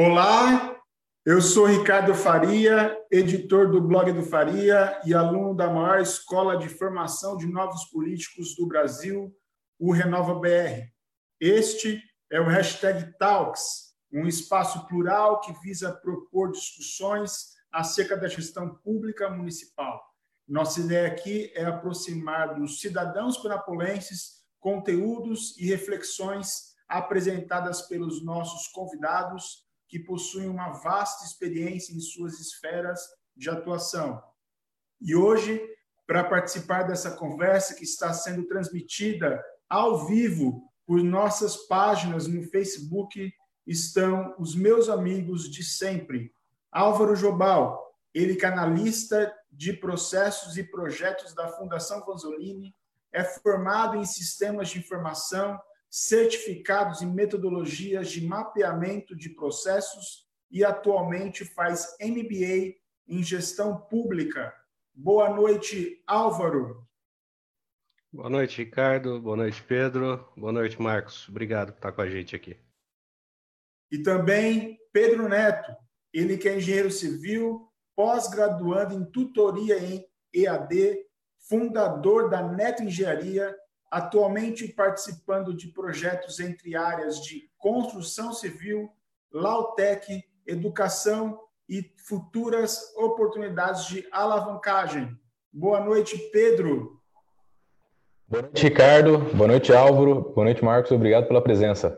Olá, eu sou Ricardo Faria, editor do blog do Faria e aluno da maior escola de formação de novos políticos do Brasil, o Renova BR. Este é o hashtag Talks, um espaço plural que visa propor discussões acerca da gestão pública municipal. Nossa ideia aqui é aproximar dos cidadãos penapolenses conteúdos e reflexões apresentadas pelos nossos convidados que possuem uma vasta experiência em suas esferas de atuação. E hoje, para participar dessa conversa que está sendo transmitida ao vivo por nossas páginas no Facebook, estão os meus amigos de sempre. Álvaro Jobal, ele canalista de processos e projetos da Fundação Vanzolini, é formado em sistemas de informação certificados em metodologias de mapeamento de processos e atualmente faz MBA em gestão pública. Boa noite, Álvaro. Boa noite, Ricardo. Boa noite, Pedro. Boa noite, Marcos. Obrigado por estar com a gente aqui. E também Pedro Neto, ele que é engenheiro civil, pós-graduando em tutoria em EAD, fundador da Neto Engenharia atualmente participando de projetos entre áreas de construção civil, Lautec, educação e futuras oportunidades de alavancagem. Boa noite, Pedro. Boa noite, Ricardo. Boa noite, Álvaro. Boa noite, Marcos. Obrigado pela presença.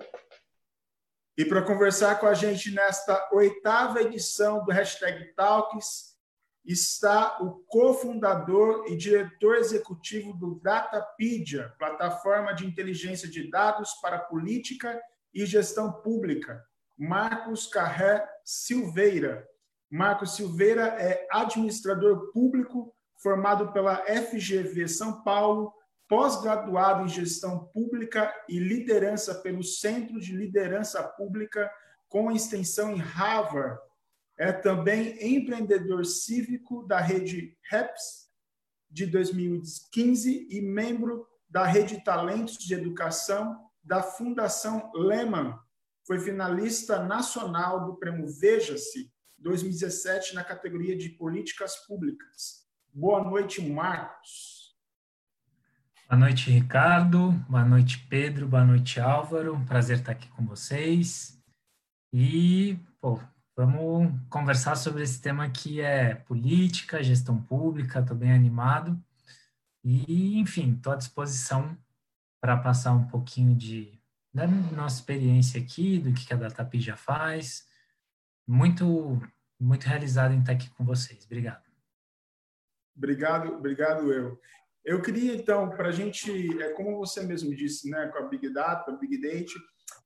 E para conversar com a gente nesta oitava edição do Hashtag Talks, está o cofundador e diretor executivo do Datapedia, plataforma de inteligência de dados para política e gestão pública, Marcos Carré Silveira. Marcos Silveira é administrador público formado pela FGV São Paulo, pós-graduado em gestão pública e liderança pelo Centro de Liderança Pública com extensão em Harvard é também empreendedor cívico da rede REPS de 2015 e membro da rede Talentos de Educação da Fundação Lehman. Foi finalista nacional do Prêmio Veja-se 2017 na categoria de Políticas Públicas. Boa noite, Marcos. Boa noite, Ricardo. Boa noite, Pedro. Boa noite, Álvaro. Prazer estar aqui com vocês. E, pô, Vamos conversar sobre esse tema que é política, gestão pública, estou bem animado. E, enfim, estou à disposição para passar um pouquinho de, da nossa experiência aqui, do que a DataPi já faz. Muito, muito realizado em estar aqui com vocês. Obrigado. Obrigado, obrigado eu. Eu queria, então, para a gente, é, como você mesmo disse, né, com a Big Data, Big Data,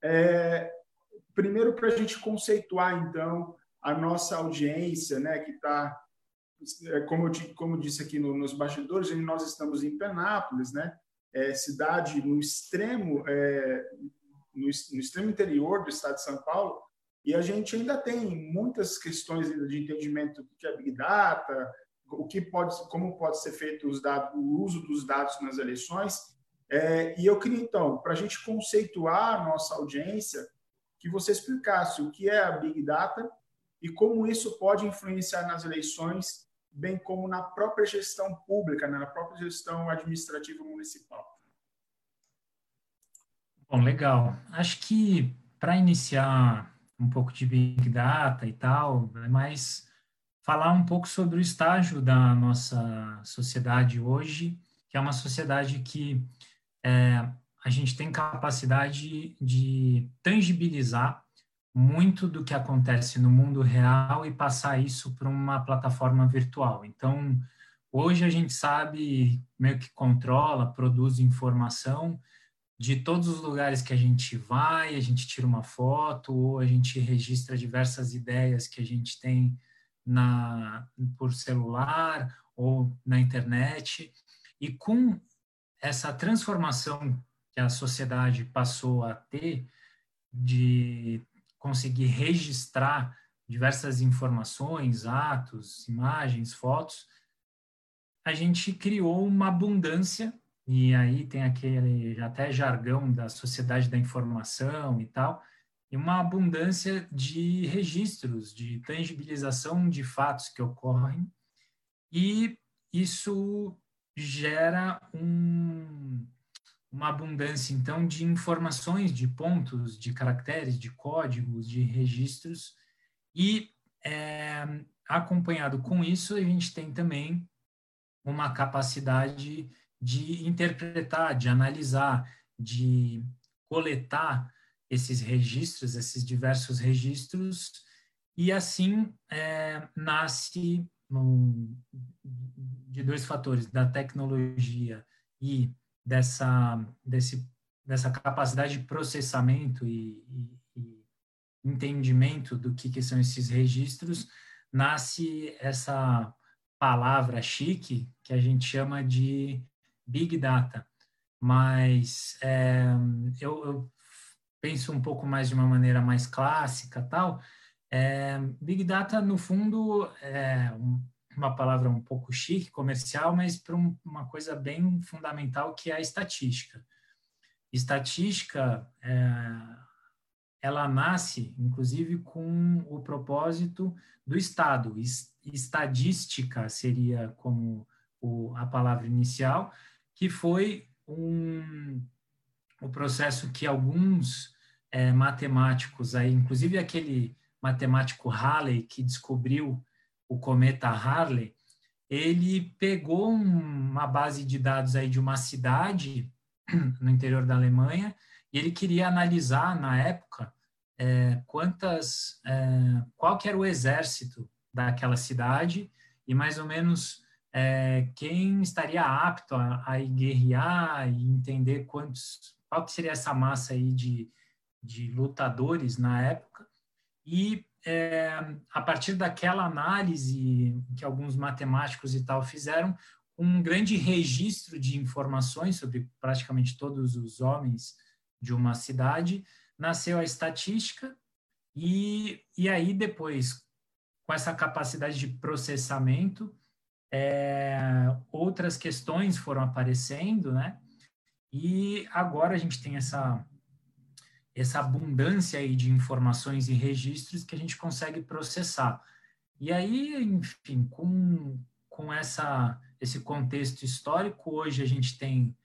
é, primeiro para a gente conceituar, então, a nossa audiência, né, que está, é, como, eu, como disse aqui no, nos bastidores, nós estamos em Penápolis, né, é, cidade no extremo, é, no, no, extremo interior do estado de São Paulo, e a gente ainda tem muitas questões de entendimento do que é Big Data, o que pode, como pode ser feito os dados, o uso dos dados nas eleições, é, e eu queria, então, para a gente conceituar a nossa audiência, que você explicasse o que é a Big Data e como isso pode influenciar nas eleições, bem como na própria gestão pública, né, na própria gestão administrativa municipal. Bom, legal. Acho que para iniciar um pouco de Big Data e tal, é mais falar um pouco sobre o estágio da nossa sociedade hoje, que é uma sociedade que é, a gente tem capacidade de tangibilizar muito do que acontece no mundo real e passar isso para uma plataforma virtual. Então, hoje a gente sabe, meio que controla, produz informação de todos os lugares que a gente vai, a gente tira uma foto ou a gente registra diversas ideias que a gente tem na por celular ou na internet. E com essa transformação que a sociedade passou a ter de conseguir registrar diversas informações, atos, imagens, fotos, a gente criou uma abundância e aí tem aquele até jargão da sociedade da informação e tal, e uma abundância de registros, de tangibilização de fatos que ocorrem, e isso gera um, uma abundância, então, de informações, de pontos, de caracteres, de códigos, de registros, e é, acompanhado com isso, a gente tem também uma capacidade de interpretar, de analisar, de coletar esses registros, esses diversos registros, e assim é, nasce um, de dois fatores, da tecnologia e dessa, desse, dessa capacidade de processamento e, e, e entendimento do que, que são esses registros, nasce essa palavra chique que a gente chama de Big Data. Mas é, eu, eu, penso um pouco mais de uma maneira mais clássica tal. É, Big Data, no fundo, é uma palavra um pouco chique, comercial, mas para um, uma coisa bem fundamental que é a estatística. Estatística, é, ela nasce, inclusive, com o propósito do Estado. Estadística seria como o, a palavra inicial, que foi um, o processo que alguns é, matemáticos, aí, inclusive aquele matemático Halley que descobriu o cometa Harley, ele pegou uma base de dados aí de uma cidade no interior da Alemanha e ele queria analisar na época é, quantas, é, qual que era o exército daquela cidade e mais ou menos é, quem estaria apto a, a guerrear e entender quantos, qual que seria essa massa aí de, de lutadores na época. E é, a partir daquela análise que alguns matemáticos e tal fizeram, um grande registro de informações sobre praticamente todos os homens de uma cidade, nasceu a estatística, e, e aí depois, com essa capacidade de processamento, é, outras questões foram aparecendo, né? E agora a gente tem essa essa abundância aí de informações e registros que a gente consegue processar. E aí, enfim, com, com essa, esse contexto histórico, hoje a gente tem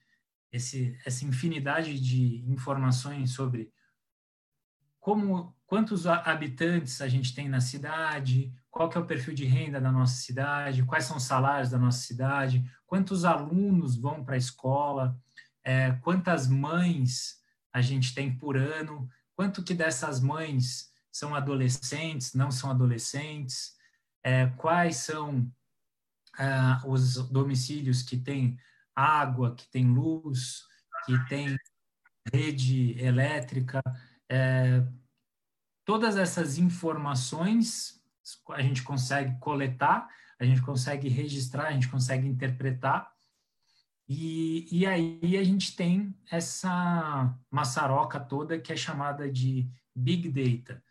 esse, essa infinidade de informações sobre como quantos habitantes a gente tem na cidade, qual que é o perfil de renda da nossa cidade, quais são os salários da nossa cidade, quantos alunos vão para a escola, é, quantas mães a gente tem por ano, quanto que dessas mães são adolescentes, não são adolescentes, é, quais são ah, os domicílios que têm água, que têm luz, que têm rede elétrica, é, todas essas informações a gente consegue coletar, a gente consegue registrar, a gente consegue interpretar e, e aí a gente tem essa maçaroca toda que é chamada de Big Data,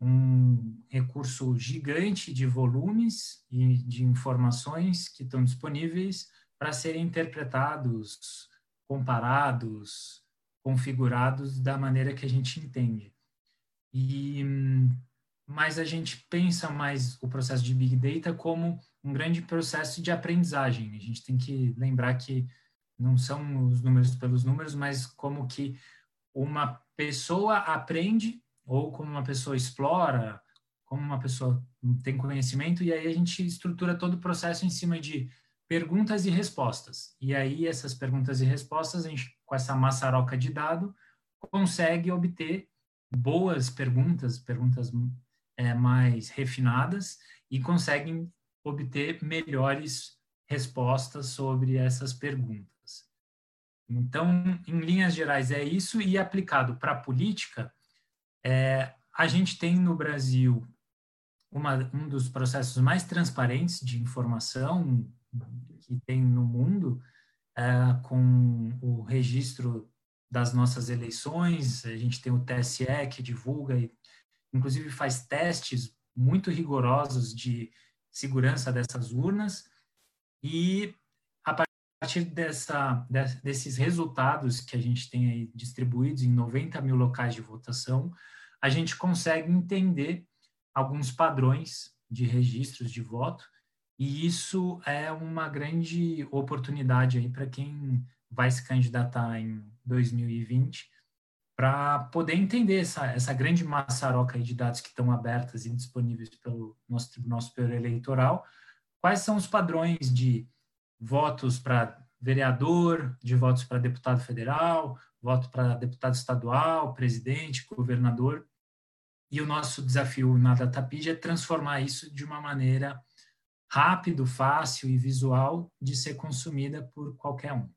um recurso gigante de volumes e de informações que estão disponíveis para serem interpretados, comparados, configurados da maneira que a gente entende. E mas a gente pensa mais o processo de Big Data como um grande processo de aprendizagem. A gente tem que lembrar que não são os números pelos números, mas como que uma pessoa aprende ou como uma pessoa explora, como uma pessoa tem conhecimento, e aí a gente estrutura todo o processo em cima de perguntas e respostas. E aí essas perguntas e respostas, a gente, com essa maçaroca de dado, consegue obter boas perguntas, perguntas é, mais refinadas, e conseguem obter melhores respostas sobre essas perguntas. Então, em linhas gerais, é isso, e aplicado para a política, é, a gente tem no Brasil uma, um dos processos mais transparentes de informação que tem no mundo, é, com o registro das nossas eleições, a gente tem o TSE que divulga e, inclusive, faz testes muito rigorosos de segurança dessas urnas, e partir dessa, desses resultados que a gente tem aí distribuídos em 90 mil locais de votação, a gente consegue entender alguns padrões de registros de voto, e isso é uma grande oportunidade aí para quem vai se candidatar em 2020, para poder entender essa, essa grande maçaroca de dados que estão abertas e disponíveis pelo nosso Tribunal Superior Eleitoral, quais são os padrões de votos para vereador, de votos para deputado federal, voto para deputado estadual, presidente, governador. E o nosso desafio na DataPid é transformar isso de uma maneira rápido, fácil e visual de ser consumida por qualquer um.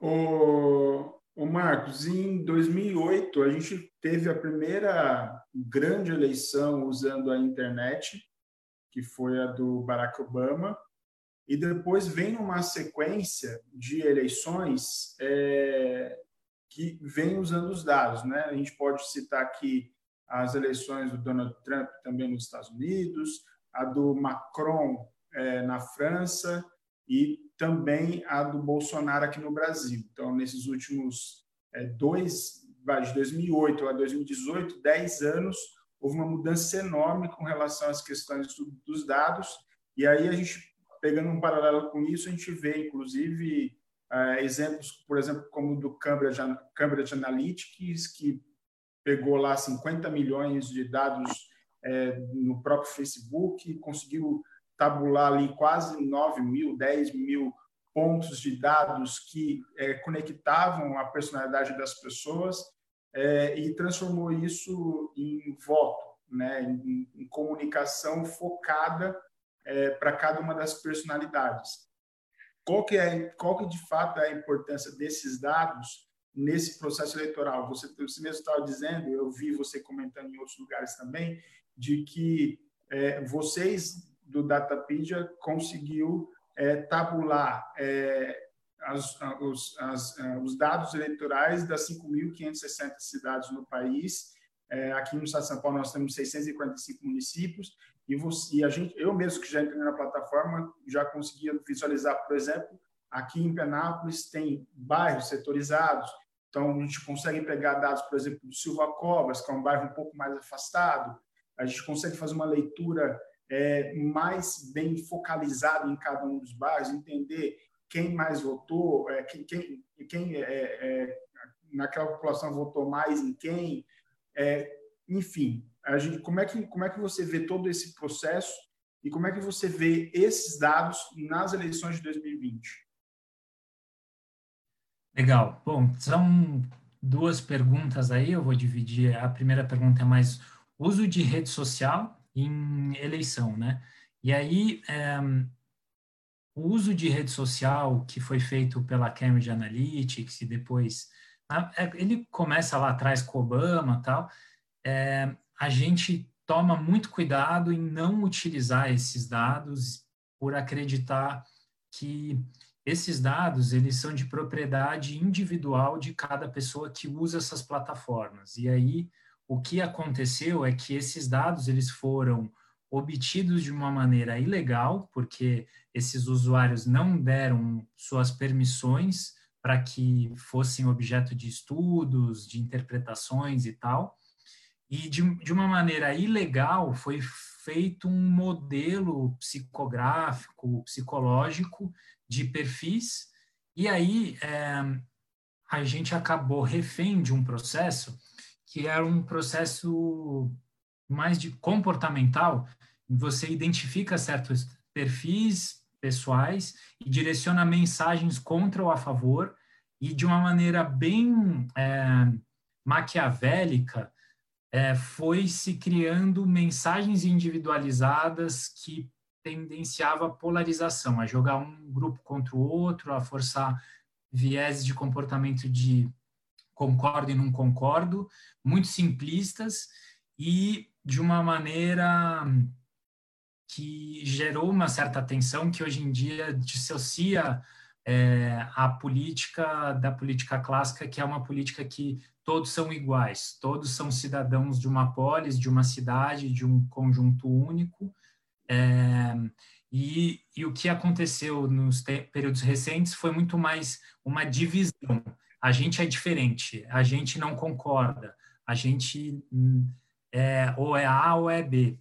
O, o Marcos, em 2008 a gente teve a primeira grande eleição usando a internet, que foi a do Barack Obama, e depois vem uma sequência de eleições é, que vem usando os dados. Né? A gente pode citar aqui as eleições do Donald Trump também nos Estados Unidos, a do Macron é, na França e também a do Bolsonaro aqui no Brasil. Então, nesses últimos é, dois, de 2008 a 2018, 10 anos, houve uma mudança enorme com relação às questões dos dados, e aí a gente pegando um paralelo com isso, a gente vê, inclusive, uh, exemplos, por exemplo, como o do Cambridge, Cambridge Analytics, que pegou lá 50 milhões de dados é, no próprio Facebook, conseguiu tabular ali quase 9 mil, 10 mil pontos de dados que é, conectavam a personalidade das pessoas é, e transformou isso em voto, né, em, em comunicação focada é, para cada uma das personalidades. Qual que é, qual que de fato é a importância desses dados nesse processo eleitoral? Você, você mesmo estava dizendo, eu vi você comentando em outros lugares também, de que é, vocês do Datapedia conseguiu é, tabular é, as, os, as, os, dados eleitorais das 5.560 cidades no país. É, aqui no estado de São Paulo nós temos 645 municípios e, você, e a gente, eu mesmo que já entrei na plataforma, já conseguia visualizar, por exemplo, aqui em Penápolis tem bairros setorizados, então a gente consegue pegar dados, por exemplo, do Silva Cobras, que é um bairro um pouco mais afastado, a gente consegue fazer uma leitura é, mais bem focalizada em cada um dos bairros, entender quem mais votou, é, quem, quem, quem é, é naquela população votou mais em quem, é, enfim, a gente, como, é que, como é que você vê todo esse processo e como é que você vê esses dados nas eleições de 2020? Legal. Bom, são duas perguntas aí, eu vou dividir. A primeira pergunta é mais uso de rede social em eleição, né? E aí, é, o uso de rede social que foi feito pela Cambridge Analytics e depois, é, ele começa lá atrás com Obama tal, é, a gente toma muito cuidado em não utilizar esses dados por acreditar que esses dados eles são de propriedade individual de cada pessoa que usa essas plataformas. E aí o que aconteceu é que esses dados eles foram obtidos de uma maneira ilegal, porque esses usuários não deram suas permissões para que fossem objeto de estudos, de interpretações e tal. E de, de uma maneira ilegal foi feito um modelo psicográfico, psicológico de perfis, e aí é, a gente acabou refém de um processo que era um processo mais de comportamental, você identifica certos perfis pessoais e direciona mensagens contra ou a favor, e de uma maneira bem é, maquiavélica, é, foi se criando mensagens individualizadas que tendenciava a polarização, a jogar um grupo contra o outro, a forçar viés de comportamento de concordo e não concordo, muito simplistas e de uma maneira que gerou uma certa tensão que hoje em dia dissocia é, a política da política clássica, que é uma política que todos são iguais, todos são cidadãos de uma polis, de uma cidade, de um conjunto único. É, e, e, o que aconteceu nos períodos recentes foi muito mais uma divisão. A gente é diferente, a gente não concorda, a gente hum, é, ou é A ou é B.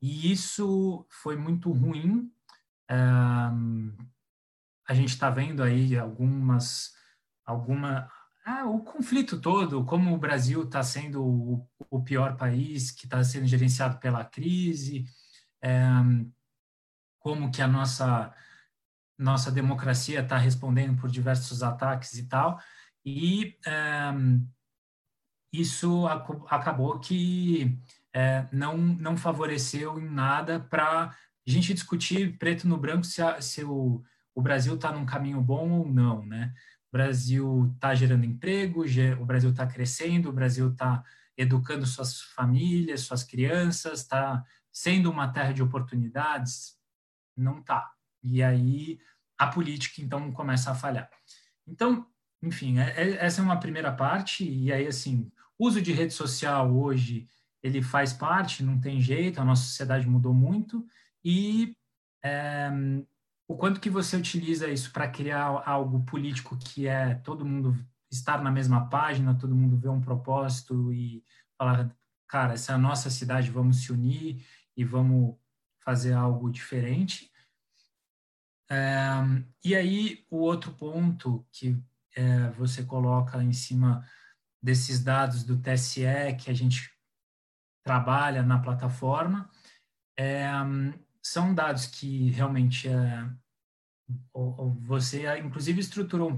E isso foi muito ruim. Um, a gente está vendo aí algumas, alguma, ah, o conflito todo, como o Brasil está sendo o, o, pior país, que está sendo gerenciado pela crise, como que a nossa nossa democracia está respondendo por diversos ataques e tal, e isso acabou que é, não, não favoreceu em nada para a gente discutir preto no branco se, a, se o, o Brasil está num caminho bom ou não, né? O Brasil está gerando emprego, o Brasil está crescendo, o Brasil está educando suas famílias, suas crianças, está sendo uma terra de oportunidades? Não está. E aí a política, então, começa a falhar. Então, enfim, é, é, essa é uma primeira parte, e aí, assim, uso de rede social hoje, ele faz parte, não tem jeito, a nossa sociedade mudou muito, e é, o quanto que você utiliza isso para criar algo político que é todo mundo estar na mesma página, todo mundo ver um propósito e falar, cara, essa é a nossa cidade, vamos se unir e vamos fazer algo diferente. É, e aí, o outro ponto que é, você coloca em cima desses dados do TSE que a gente trabalha na plataforma, é, são dados que realmente é, você inclusive estruturou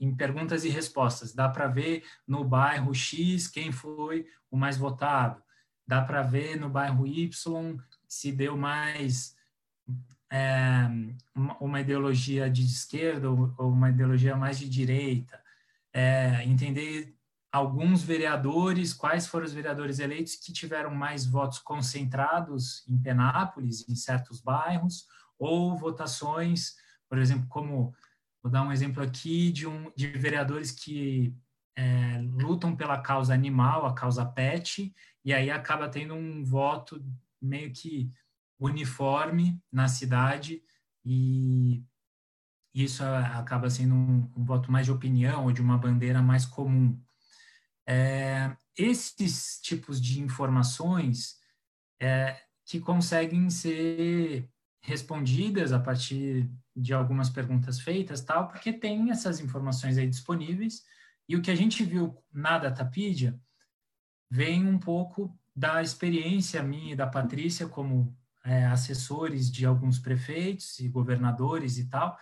em perguntas e respostas. Dá para ver no bairro X quem foi o mais votado. Dá para ver no bairro Y se deu mais é, uma ideologia de esquerda ou uma ideologia mais de direita, é, entender alguns vereadores, quais foram os vereadores eleitos que tiveram mais votos concentrados em Penápolis, em certos bairros, ou votações, por exemplo, como vou dar um exemplo aqui de um de vereadores que é, lutam pela causa animal, a causa pet, e aí acaba tendo um voto meio que uniforme na cidade e isso acaba sendo um, um voto mais de opinião ou de uma bandeira mais comum. É, esses tipos de informações é, que conseguem ser respondidas a partir de algumas perguntas feitas, tal, porque tem essas informações aí disponíveis. E o que a gente viu na Datapedia vem um pouco da experiência minha e da Patrícia como é, assessores de alguns prefeitos e governadores e tal,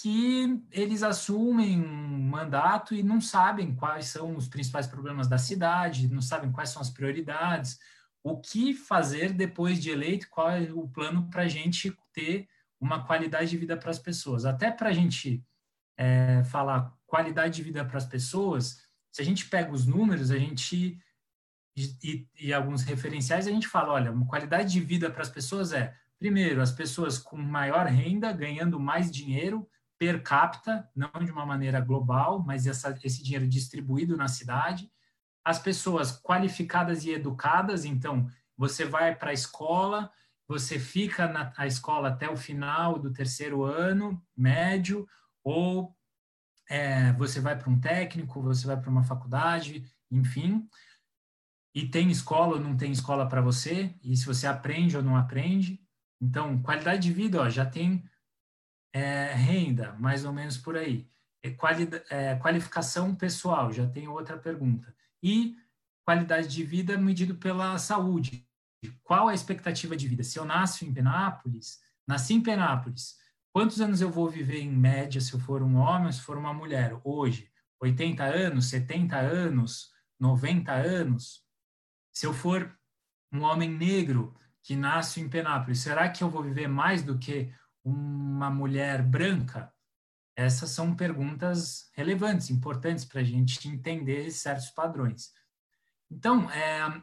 que eles assumem um mandato e não sabem quais são os principais problemas da cidade, não sabem quais são as prioridades, o que fazer depois de eleito, qual é o plano para a gente ter uma qualidade de vida para as pessoas. Até para a gente é, falar qualidade de vida para as pessoas, se a gente pega os números, a gente e, e, alguns referenciais, a gente fala, olha, uma qualidade de vida para as pessoas é, primeiro, as pessoas com maior renda ganhando mais dinheiro per capita, não de uma maneira global, mas essa, esse dinheiro distribuído na cidade. As pessoas qualificadas e educadas, então, você vai para a escola, você fica na a escola até o final do terceiro ano, médio, ou é, você vai para um técnico, você vai para uma faculdade, enfim e tem escola ou não tem escola para você, e se você aprende ou não aprende. Então, qualidade de vida, ó, já tem é, renda, mais ou menos por aí. É, é, qualificação pessoal, já tem outra pergunta. E qualidade de vida medido pela saúde. Qual a expectativa de vida? Se eu nasço em Penápolis, nasci em Penápolis, quantos anos eu vou viver em média se eu for um homem ou se for uma mulher? Hoje, 80 anos, 70 anos, 90 anos? Se eu for um homem negro que nasce em Penápolis, será que eu vou viver mais do que uma mulher branca? Essas são perguntas relevantes, importantes para a gente entender certos padrões. Então, é,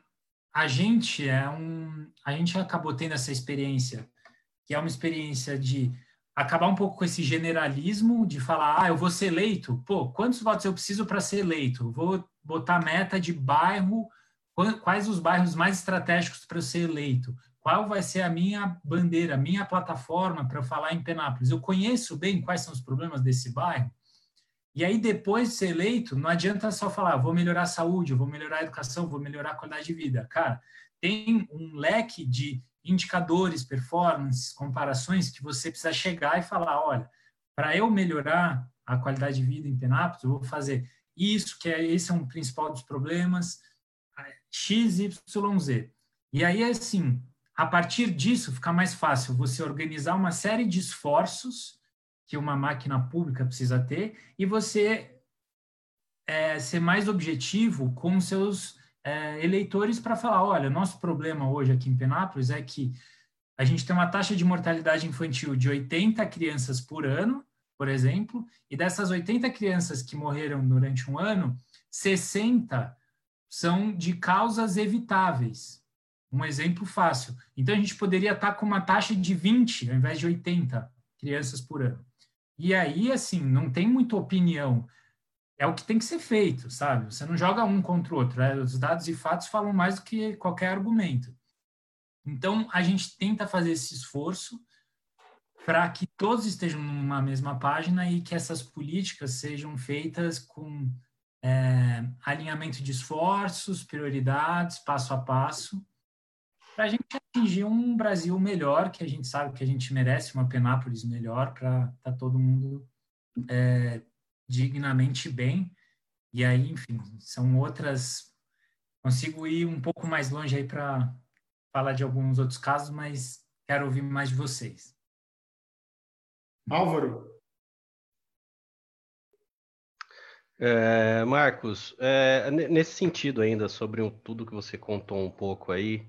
a gente é um, a gente acabou tendo essa experiência, que é uma experiência de acabar um pouco com esse generalismo de falar, ah, eu vou ser eleito. Pô, quantos votos eu preciso para ser eleito? Vou botar meta de bairro quais os bairros mais estratégicos para eu ser eleito, qual vai ser a minha bandeira, a minha plataforma para falar em Penápolis. Eu conheço bem quais são os problemas desse bairro. E aí, depois de ser eleito, não adianta só falar, vou melhorar a saúde, vou melhorar a educação, vou melhorar a qualidade de vida. Cara, tem um leque de indicadores, performances, comparações que você precisa chegar e falar, olha, para eu melhorar a qualidade de vida em Penápolis, eu vou fazer isso, que é esse é um principal dos problemas, X, Y, Z. E aí, assim, a partir disso, fica mais fácil você organizar uma série de esforços que uma máquina pública precisa ter e você é, ser mais objetivo com seus é, eleitores para falar, olha, nosso problema hoje aqui em Penápolis é que a gente tem uma taxa de mortalidade infantil de 80 crianças por ano, por exemplo, e dessas 80 crianças que morreram durante um ano, 60 são de causas evitáveis. Um exemplo fácil. Então, a gente poderia estar com uma taxa de 20 ao invés de 80 crianças por ano. E aí, assim, não tem muita opinião é o que tem que ser feito, sabe? Você não joga um contra o outro. Né? Os dados e fatos falam mais do que qualquer argumento. Então, a gente tenta fazer esse esforço para que todos estejam numa mesma página e que essas políticas sejam feitas com é, alinhamento de esforços, prioridades, passo a passo, para a gente atingir um Brasil melhor, que a gente sabe que a gente merece uma Penápolis melhor, para estar tá todo mundo é, dignamente bem. E aí, enfim, são outras. Consigo ir um pouco mais longe aí para falar de alguns outros casos, mas quero ouvir mais de vocês. Álvaro. É, Marcos, é, nesse sentido ainda, sobre um, tudo que você contou um pouco aí,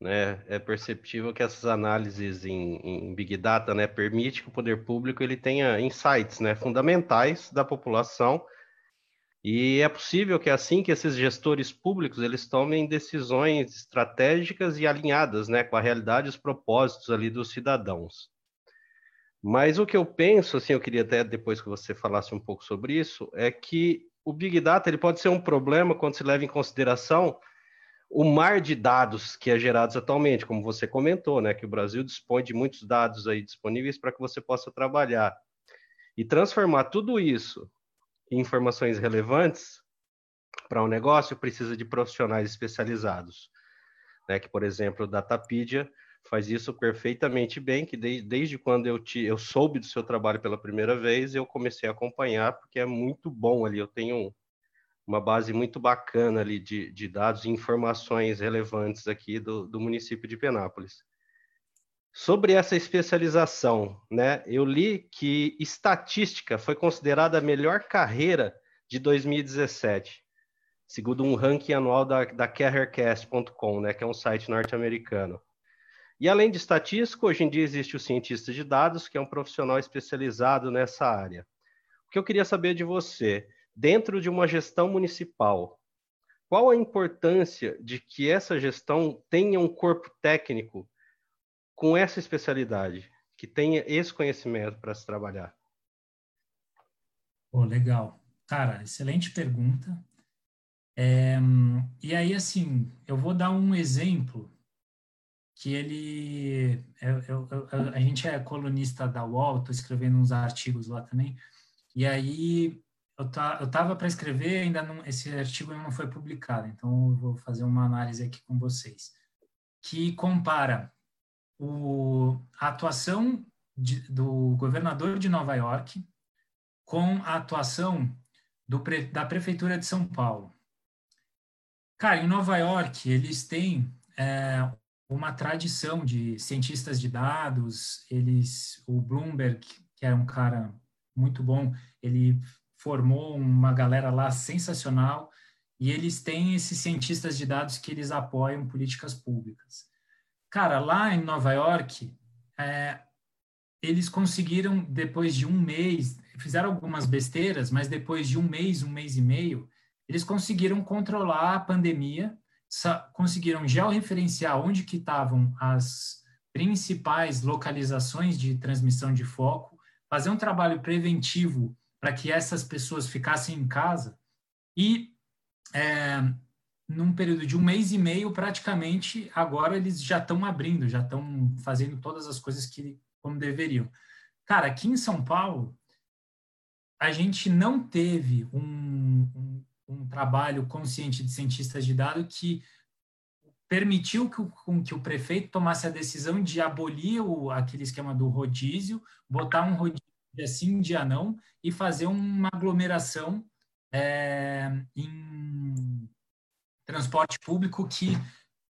né, é perceptível que essas análises em, em, Big Data né, permite que o poder público ele tenha insights né, fundamentais da população e é possível que assim que esses gestores públicos eles tomem decisões estratégicas e alinhadas né, com a realidade e os propósitos ali dos cidadãos. Mas o que eu penso, assim, eu queria até depois que você falasse um pouco sobre isso, é que o Big Data ele pode ser um problema quando se leva em consideração o mar de dados que é gerados atualmente, como você comentou, né, que o Brasil dispõe de muitos dados aí disponíveis para que você possa trabalhar. E transformar tudo isso em informações relevantes para um negócio precisa de profissionais especializados, né, que por exemplo o Datapedia faz isso perfeitamente bem, que de, desde quando eu, te, eu soube do seu trabalho pela primeira vez, eu comecei a acompanhar, porque é muito bom ali, eu tenho uma base muito bacana ali de, de dados e informações relevantes aqui do, do município de Penápolis. Sobre essa especialização, né, eu li que estatística foi considerada a melhor carreira de 2017, segundo um ranking anual da, da CareerCast.com, né, que é um site norte-americano. E além de estatístico, hoje em dia existe o cientista de dados, que é um profissional especializado nessa área. O que eu queria saber de você, dentro de uma gestão municipal, qual a importância de que essa gestão tenha um corpo técnico com essa especialidade, que tenha esse conhecimento para se trabalhar? Oh, legal. Cara, excelente pergunta. É, e aí, assim, eu vou dar um exemplo que ele... Eu, eu, eu, a gente é colunista da UOL, estou escrevendo uns artigos lá também, e aí eu tá, estava para escrever, ainda não, esse artigo não foi publicado, então eu vou fazer uma análise aqui com vocês, que compara o, a atuação de, do governador de Nova York com a atuação do, da prefeitura de São Paulo. Cara, em Nova York eles têm é, uma tradição de cientistas de dados, eles, o Bloomberg, que é um cara muito bom, ele formou uma galera lá sensacional e eles têm esses cientistas de dados que eles apoiam políticas públicas. Cara, lá em Nova York, é, eles conseguiram, depois de um mês, fizeram algumas besteiras, mas depois de um mês, um mês e meio, eles conseguiram controlar a pandemia, conseguiram georreferenciar onde que estavam as principais localizações de transmissão de foco, fazer um trabalho preventivo para que essas pessoas ficassem em casa e é, num período de um mês e meio, praticamente, agora eles já estão abrindo, já estão fazendo todas as coisas que como deveriam. Cara, aqui em São Paulo, a gente não teve um, um, um trabalho consciente de cientistas de dados que permitiu que o, que o prefeito tomasse a decisão de abolir o, aquele esquema do rodízio, botar um rodízio dia sim, dia não, e fazer uma aglomeração é, em transporte público que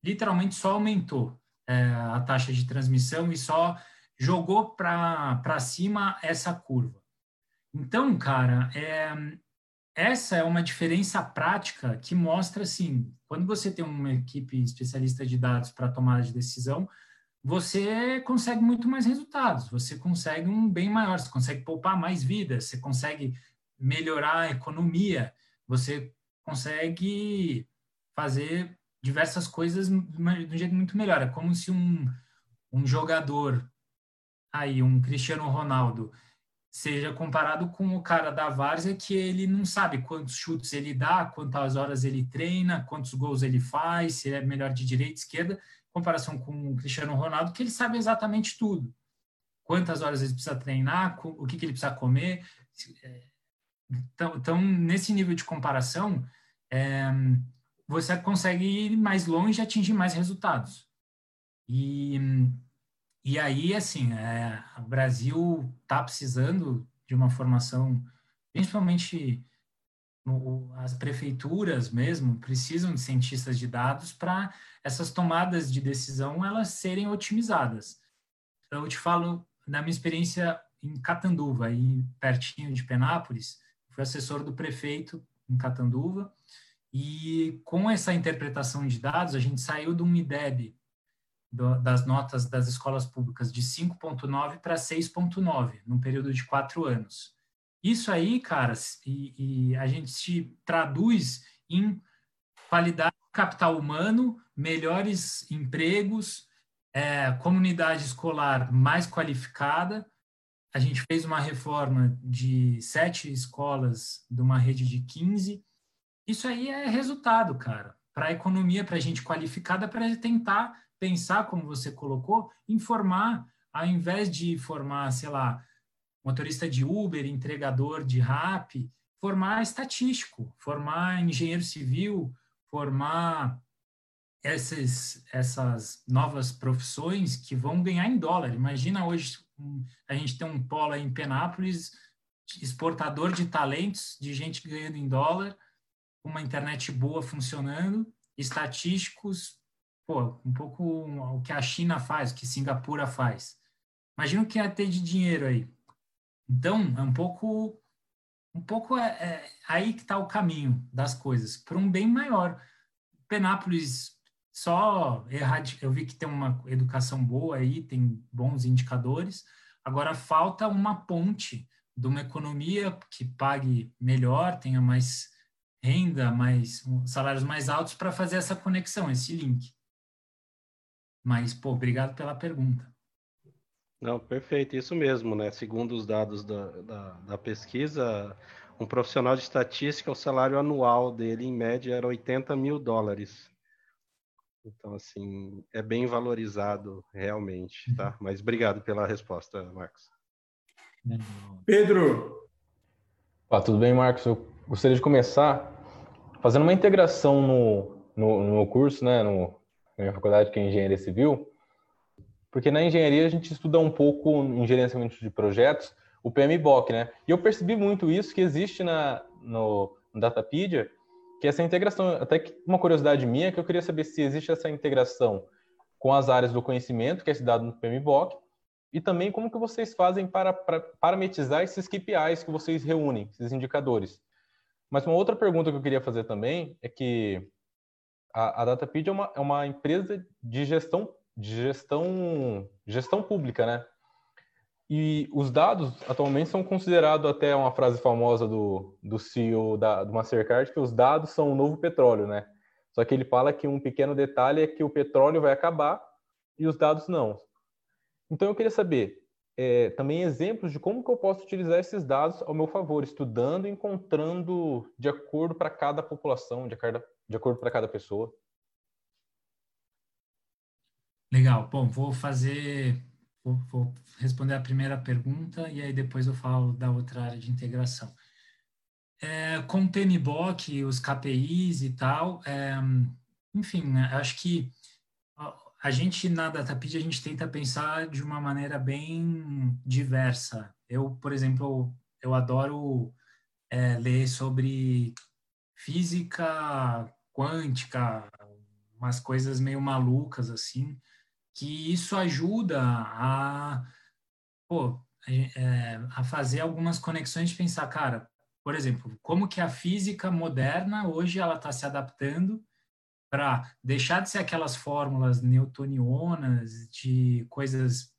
literalmente só aumentou é, a taxa de transmissão e só jogou para cima essa curva. Então, cara, é, essa é uma diferença prática que mostra, assim, quando você tem uma equipe especialista de dados para tomada de decisão, você consegue muito mais resultados, você consegue um bem maior, você consegue poupar mais vidas, você consegue melhorar a economia, você consegue fazer diversas coisas de um jeito muito melhor. É como se um, um jogador aí, um Cristiano Ronaldo, seja comparado com o cara da várzea que ele não sabe quantos chutes ele dá, quantas horas ele treina, quantos gols ele faz, se ele é melhor de direita, esquerda, comparação com o Cristiano Ronaldo, que ele sabe exatamente tudo. Quantas horas ele precisa treinar, o que, que ele precisa comer. Então, então, nesse nível de comparação, é, você consegue ir mais longe e atingir mais resultados. E e aí, assim, é, o Brasil está precisando de uma formação, principalmente as prefeituras mesmo precisam de cientistas de dados para essas tomadas de decisão elas serem otimizadas. Eu te falo da minha experiência em Catanduva, aí pertinho de Penápolis, fui assessor do prefeito em Catanduva, e com essa interpretação de dados, a gente saiu de um IDEB das notas das escolas públicas de 5,9 para 6,9 num período de quatro anos. Isso aí, cara, e, e a gente se traduz em qualidade de capital humano, melhores empregos, é, comunidade escolar mais qualificada. A gente fez uma reforma de sete escolas de uma rede de 15. Isso aí é resultado, cara, para a economia, para a gente qualificada, para tentar pensar, como você colocou, em formar, ao invés de formar, sei lá, motorista de Uber, entregador de rap, formar estatístico, formar engenheiro civil, formar essas, essas novas profissões que vão ganhar em dólar. Imagina hoje a gente tem um polo em Penápolis, exportador de talentos, de gente ganhando em dólar, uma internet boa funcionando, estatísticos pô, um pouco o que a China faz, o que Singapura faz. Imagina o que ia ter de dinheiro aí. Então, é um pouco, um pouco é, é aí que está o caminho das coisas, para um bem maior. Penápolis só erradi... eu vi que tem uma educação boa aí, tem bons indicadores. Agora falta uma ponte de uma economia que pague melhor, tenha mais renda, mais salários mais altos para fazer essa conexão, esse link. Mas, pô, obrigado pela pergunta. Não, perfeito, isso mesmo, né? Segundo os dados da, da, da, pesquisa, um profissional de estatística, o salário anual dele, em média, era 80 mil dólares. Então, assim, é bem valorizado realmente, tá? Uhum. Mas obrigado pela resposta, Marcos. Pedro! Ah, tudo bem, Marcos? Eu gostaria de começar fazendo uma integração no, no, no curso, né? No, na minha faculdade, que é Engenharia Civil, porque na engenharia a gente estuda um pouco em gerenciamento de projetos o PMBOK, né? E eu percebi muito isso que existe na, no, no Datapedia, que é essa integração, até que uma curiosidade minha, que eu queria saber se existe essa integração com as áreas do conhecimento, que é estudado no PMBOK, e também como que vocês fazem para, para parametrizar esses KPIs que vocês reúnem, esses indicadores. Mas uma outra pergunta que eu queria fazer também é que a, a Datapedia é uma, é uma empresa de gestão, de gestão, gestão pública, né? E os dados atualmente são considerados até uma frase famosa do, do CEO da, do Mastercard, que os dados são o novo petróleo, né? Só que ele fala que um pequeno detalhe é que o petróleo vai acabar e os dados não. Então eu queria saber é, também exemplos de como que eu posso utilizar esses dados ao meu favor, estudando e encontrando de acordo para cada população, de, cada, de acordo para cada pessoa. Legal. Bom, vou fazer, vou, vou, responder a primeira pergunta e aí depois eu falo da outra área de integração. É, com o PMBOK, os KPIs e tal, é, enfim, acho que a gente na DataPid a gente tenta pensar de uma maneira bem diversa. Eu, por exemplo, eu adoro é, ler sobre física quântica, umas coisas meio malucas assim, que isso ajuda a, pô, é, a fazer algumas conexões de pensar, cara, por exemplo, como que a física moderna hoje ela está se adaptando para deixar de ser aquelas fórmulas newtonianas de coisas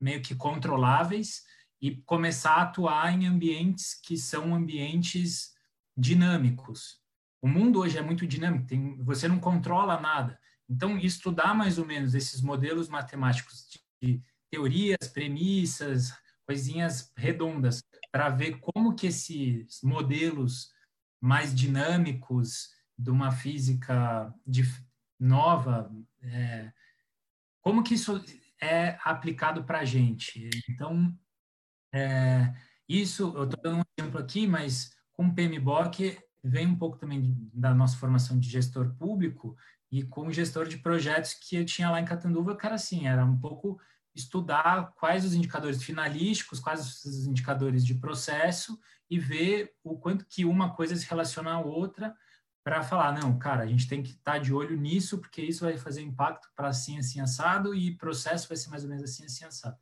meio que controláveis e começar a atuar em ambientes que são ambientes dinâmicos. O mundo hoje é muito dinâmico, tem, você não controla nada. Então, estudar mais ou menos esses modelos matemáticos de teorias, premissas, coisinhas redondas, para ver como que esses modelos mais dinâmicos de uma física de, nova, é, como que isso é aplicado para a gente? Então, é, isso, eu estou dando um exemplo aqui, mas com o PMBOK vem um pouco também da nossa formação de gestor público e com gestor de projetos que eu tinha lá em Catanduva, cara, assim, era um pouco estudar quais os indicadores finalísticos, quais os indicadores de processo e ver o quanto que uma coisa se relaciona à outra para falar, não, cara, a gente tem que estar tá de olho nisso, porque isso vai fazer impacto para assim, assim, assado, e processo vai ser mais ou menos assim, assim, assado.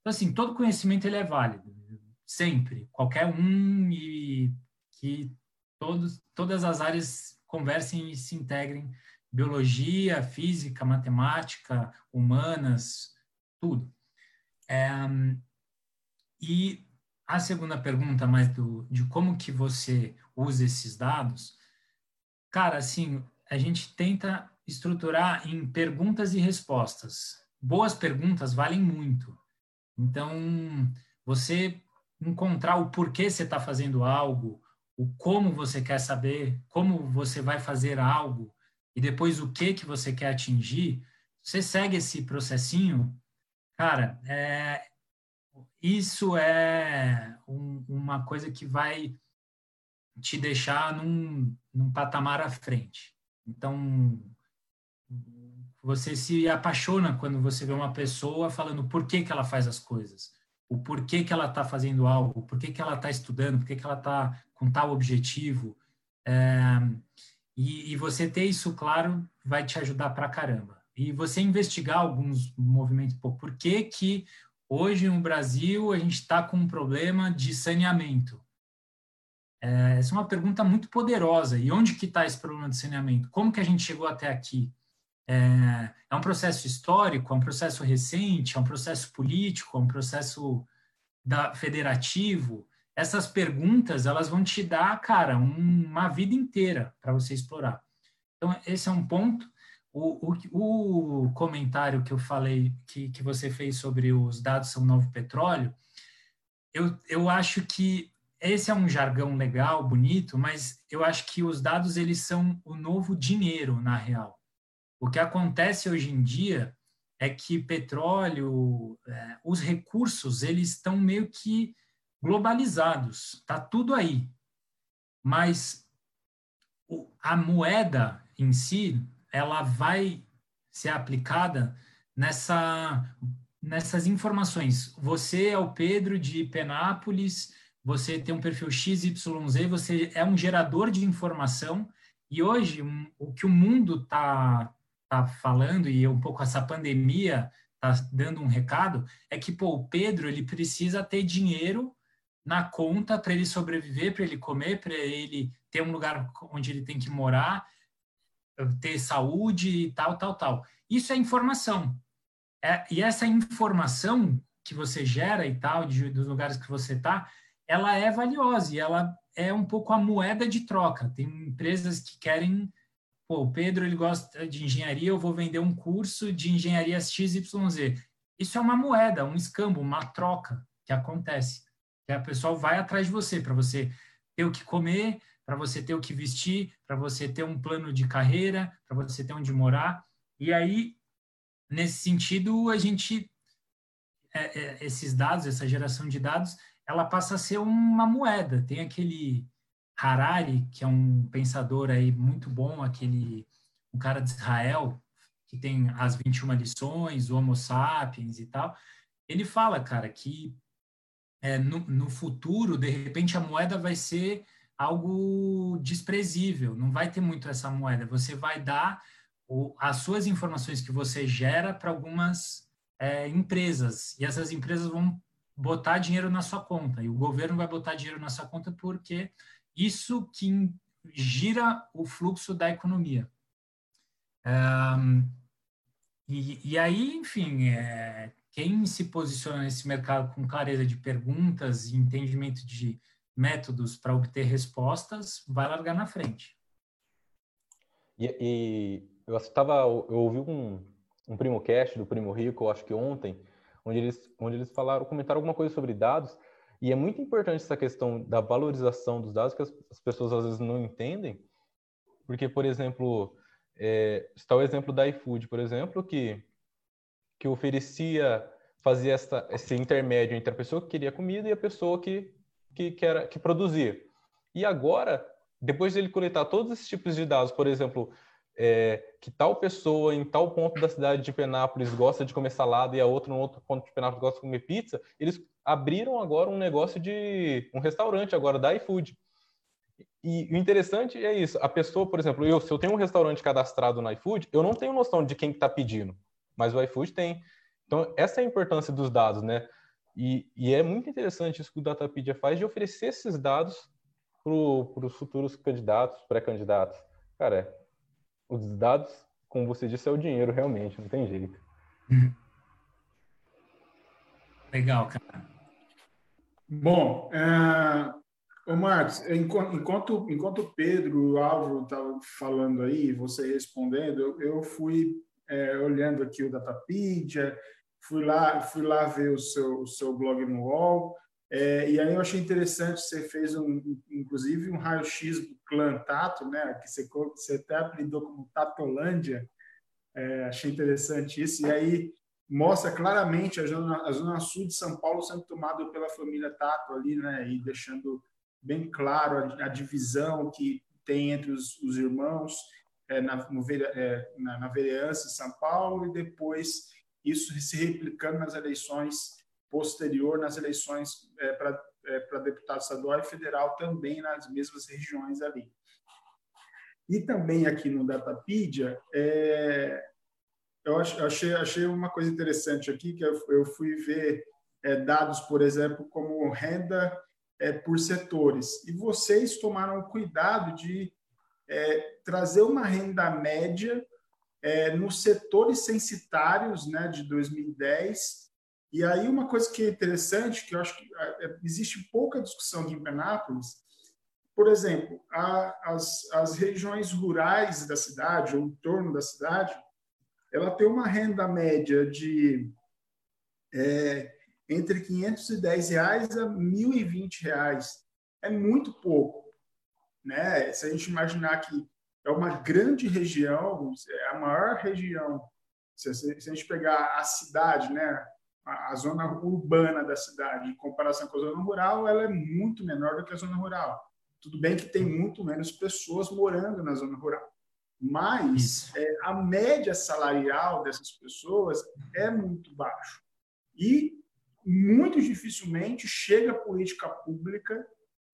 Então, assim, todo conhecimento ele é válido, sempre, qualquer um, e que todos, todas as áreas conversem e se integrem, biologia, física, matemática, humanas, tudo. É, e a segunda pergunta, mais do, de como que você usa esses dados, Cara, assim, a gente tenta estruturar em perguntas e respostas. Boas perguntas valem muito. Então, você encontrar o porquê você está fazendo algo, o como você quer saber, como você vai fazer algo, e depois o que que você quer atingir, você segue esse processinho, cara, é, isso é um, uma coisa que vai te deixar num, num patamar à frente. Então, você se apaixona quando você vê uma pessoa falando por que, que ela faz as coisas, o porquê que ela está fazendo algo, por que, que ela está estudando, por que, que ela está com tal objetivo. É, e, e, você ter isso claro vai te ajudar pra caramba. E você investigar alguns movimentos, pô, por que, que hoje no Brasil a gente está com um problema de saneamento? É, essa é uma pergunta muito poderosa. E onde que está esse problema de saneamento? Como que a gente chegou até aqui? É, é, um processo histórico, é um processo recente, é um processo político, é um processo da, federativo? Essas perguntas, elas vão te dar, cara, um, uma vida inteira para você explorar. Então, esse é um ponto. O, o, o, comentário que eu falei, que, que você fez sobre os dados são novo petróleo, eu, eu acho que esse é um jargão legal, bonito, mas eu acho que os dados eles são o novo dinheiro na real. O que acontece hoje em dia é que petróleo, é, os recursos eles estão meio que globalizados, tá tudo aí. Mas o, a moeda em si, ela vai ser aplicada nessa nessas informações. Você é o Pedro de Penápolis, você tem um perfil XYZ, você é um gerador de informação, e hoje um, o que o mundo está tá falando, e um pouco essa pandemia está dando um recado, é que pô, o Pedro ele precisa ter dinheiro na conta para ele sobreviver, para ele comer, para ele ter um lugar onde ele tem que morar, ter saúde e tal, tal, tal. Isso é informação. É, e essa informação que você gera e tal, de, dos lugares que você está, ela é valiosa e ela é um pouco a moeda de troca. Tem empresas que querem, pô, o Pedro ele gosta de engenharia, eu vou vender um curso de engenharia XYZ. Isso é uma moeda, um escambo, uma troca que acontece. A pessoa vai atrás de você para você ter o que comer, para você ter o que vestir, para você ter um plano de carreira, para você ter onde morar. E aí, nesse sentido, a gente é, é, esses dados, essa geração de dados, ela passa a ser uma moeda. Tem aquele Harari, que é um pensador aí muito bom, aquele um cara de Israel, que tem as 21 lições, o Homo sapiens e tal. Ele fala, cara, que é, no, no futuro, de repente, a moeda vai ser algo desprezível, não vai ter muito essa moeda. Você vai dar o, as suas informações que você gera para algumas é, empresas, e essas empresas vão botar dinheiro na sua conta, e o governo vai botar dinheiro na sua conta porque isso que gira o fluxo da economia. E, e, aí, enfim, é, quem se posiciona nesse mercado com clareza de perguntas e entendimento de métodos para obter respostas vai largar na frente. E, e eu estava, eu ouvi um, um primo cast do Primo Rico, acho que ontem, onde eles, onde eles falaram, comentaram alguma coisa sobre dados, e é muito importante essa questão da valorização dos dados que as, as pessoas às vezes não entendem, porque, por exemplo, é, está o exemplo da iFood, por exemplo, que, que oferecia, fazia essa, esse intermédio entre a pessoa que queria comida e a pessoa que, que, era, que produzir. E agora, depois de ele coletar todos esses tipos de dados, por exemplo, é, que tal pessoa em tal ponto da cidade de Penápolis gosta de comer salada e a outra no outro ponto de Penápolis gosta de comer pizza, eles abriram agora um negócio de um restaurante agora da iFood. E o interessante é isso, a pessoa, por exemplo, eu se eu tenho um restaurante cadastrado no iFood, eu não tenho noção de quem está pedindo, mas o iFood tem. Então essa é a importância dos dados, né? E, e, é muito interessante isso que o Datapedia faz de oferecer esses dados para os futuros candidatos, pré-candidatos. Cara, os dados, como você disse, é o dinheiro realmente, não tem jeito. Legal, cara. Bom, é... Ô Marcos, enquanto, enquanto o Pedro, o Álvaro estavam falando aí, você respondendo, eu, eu fui é, olhando aqui o Datapedia, fui lá, fui lá ver o seu, o seu blog no UOL, é, e aí eu achei interessante, você fez, um, inclusive, um raio-x do clã Tato, né, que você, você até apelidou como Tatolândia, é, achei interessante isso, e aí mostra claramente a zona, a zona sul de São Paulo sendo tomada pela família Tato ali, né, e deixando bem claro a, a divisão que tem entre os, os irmãos é, na, no, é, na, na vereança em São Paulo, e depois isso se replicando nas eleições posterior, nas eleições é, para é, deputado estadual e federal, também nas mesmas regiões ali. E também aqui no Datapedia, é, eu achei, achei uma coisa interessante aqui, que eu, eu fui ver é, dados, por exemplo, como renda é, por setores. E vocês tomaram cuidado de é, trazer uma renda média é, nos setores censitários né, de 2010. E aí uma coisa que é interessante, que eu acho que é, é, existe pouca discussão aqui em Penápolis, por exemplo, a, as, as regiões rurais da cidade, ou em torno da cidade, ela tem uma renda média de é, entre 510 reais a 1.020 reais. É muito pouco. Né? Se a gente imaginar que é uma grande região, é a maior região. Se, a gente pegar a cidade, né, a, zona urbana da cidade, em comparação com a zona rural, ela é muito menor do que a zona rural. Tudo bem que tem muito menos pessoas morando na zona rural, mas é, a média salarial dessas pessoas é muito baixo e muito dificilmente chega a política pública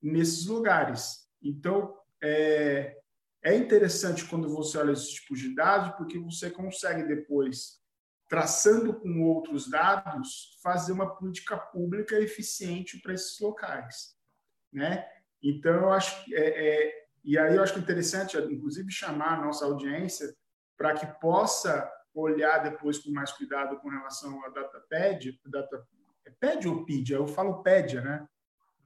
nesses lugares. Então, é, é interessante quando você olha esses tipos de dados, porque você consegue depois, traçando com outros dados, fazer uma política pública eficiente para esses locais, né? Então, eu acho que é, é, e aí eu acho é interessante, inclusive, chamar a nossa audiência para que possa olhar depois com mais cuidado com relação à DataPad, data, é PED ou PID? Eu falo PED, né?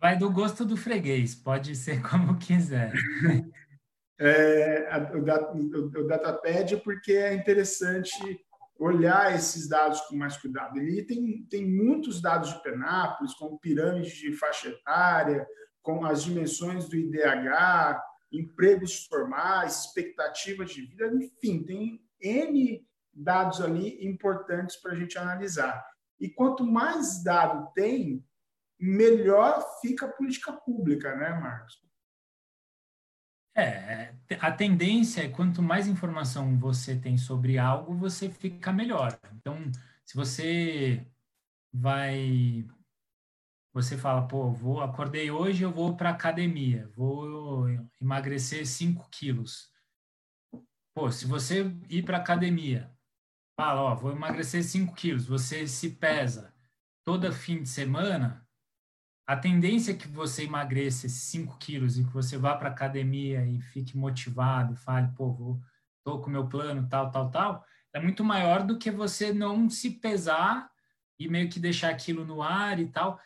Vai do gosto do freguês, pode ser como quiser. é, o, o Datapad porque é interessante olhar esses dados com mais cuidado. Ele tem, tem muitos dados de Penápolis, como pirâmide de faixa etária, com as dimensões do IDH, empregos formais, expectativa de vida, enfim, tem N dados ali importantes para a gente analisar. E quanto mais dado tem, melhor fica a política pública, né, Marcos? É, a tendência é quanto mais informação você tem sobre algo, você fica melhor. Então, se você vai você fala, pô, vou acordei hoje, eu vou para academia, vou emagrecer 5 quilos. Pô, se você ir para academia, fala, ó, vou emagrecer 5 quilos, você se pesa toda fim de semana, a tendência é que você emagreça esses 5 quilos e que você vá para academia e fique motivado, fale, pô, vou, tô com meu plano, tal, tal, tal, é muito maior do que você não se pesar e meio que deixar aquilo no ar e tal.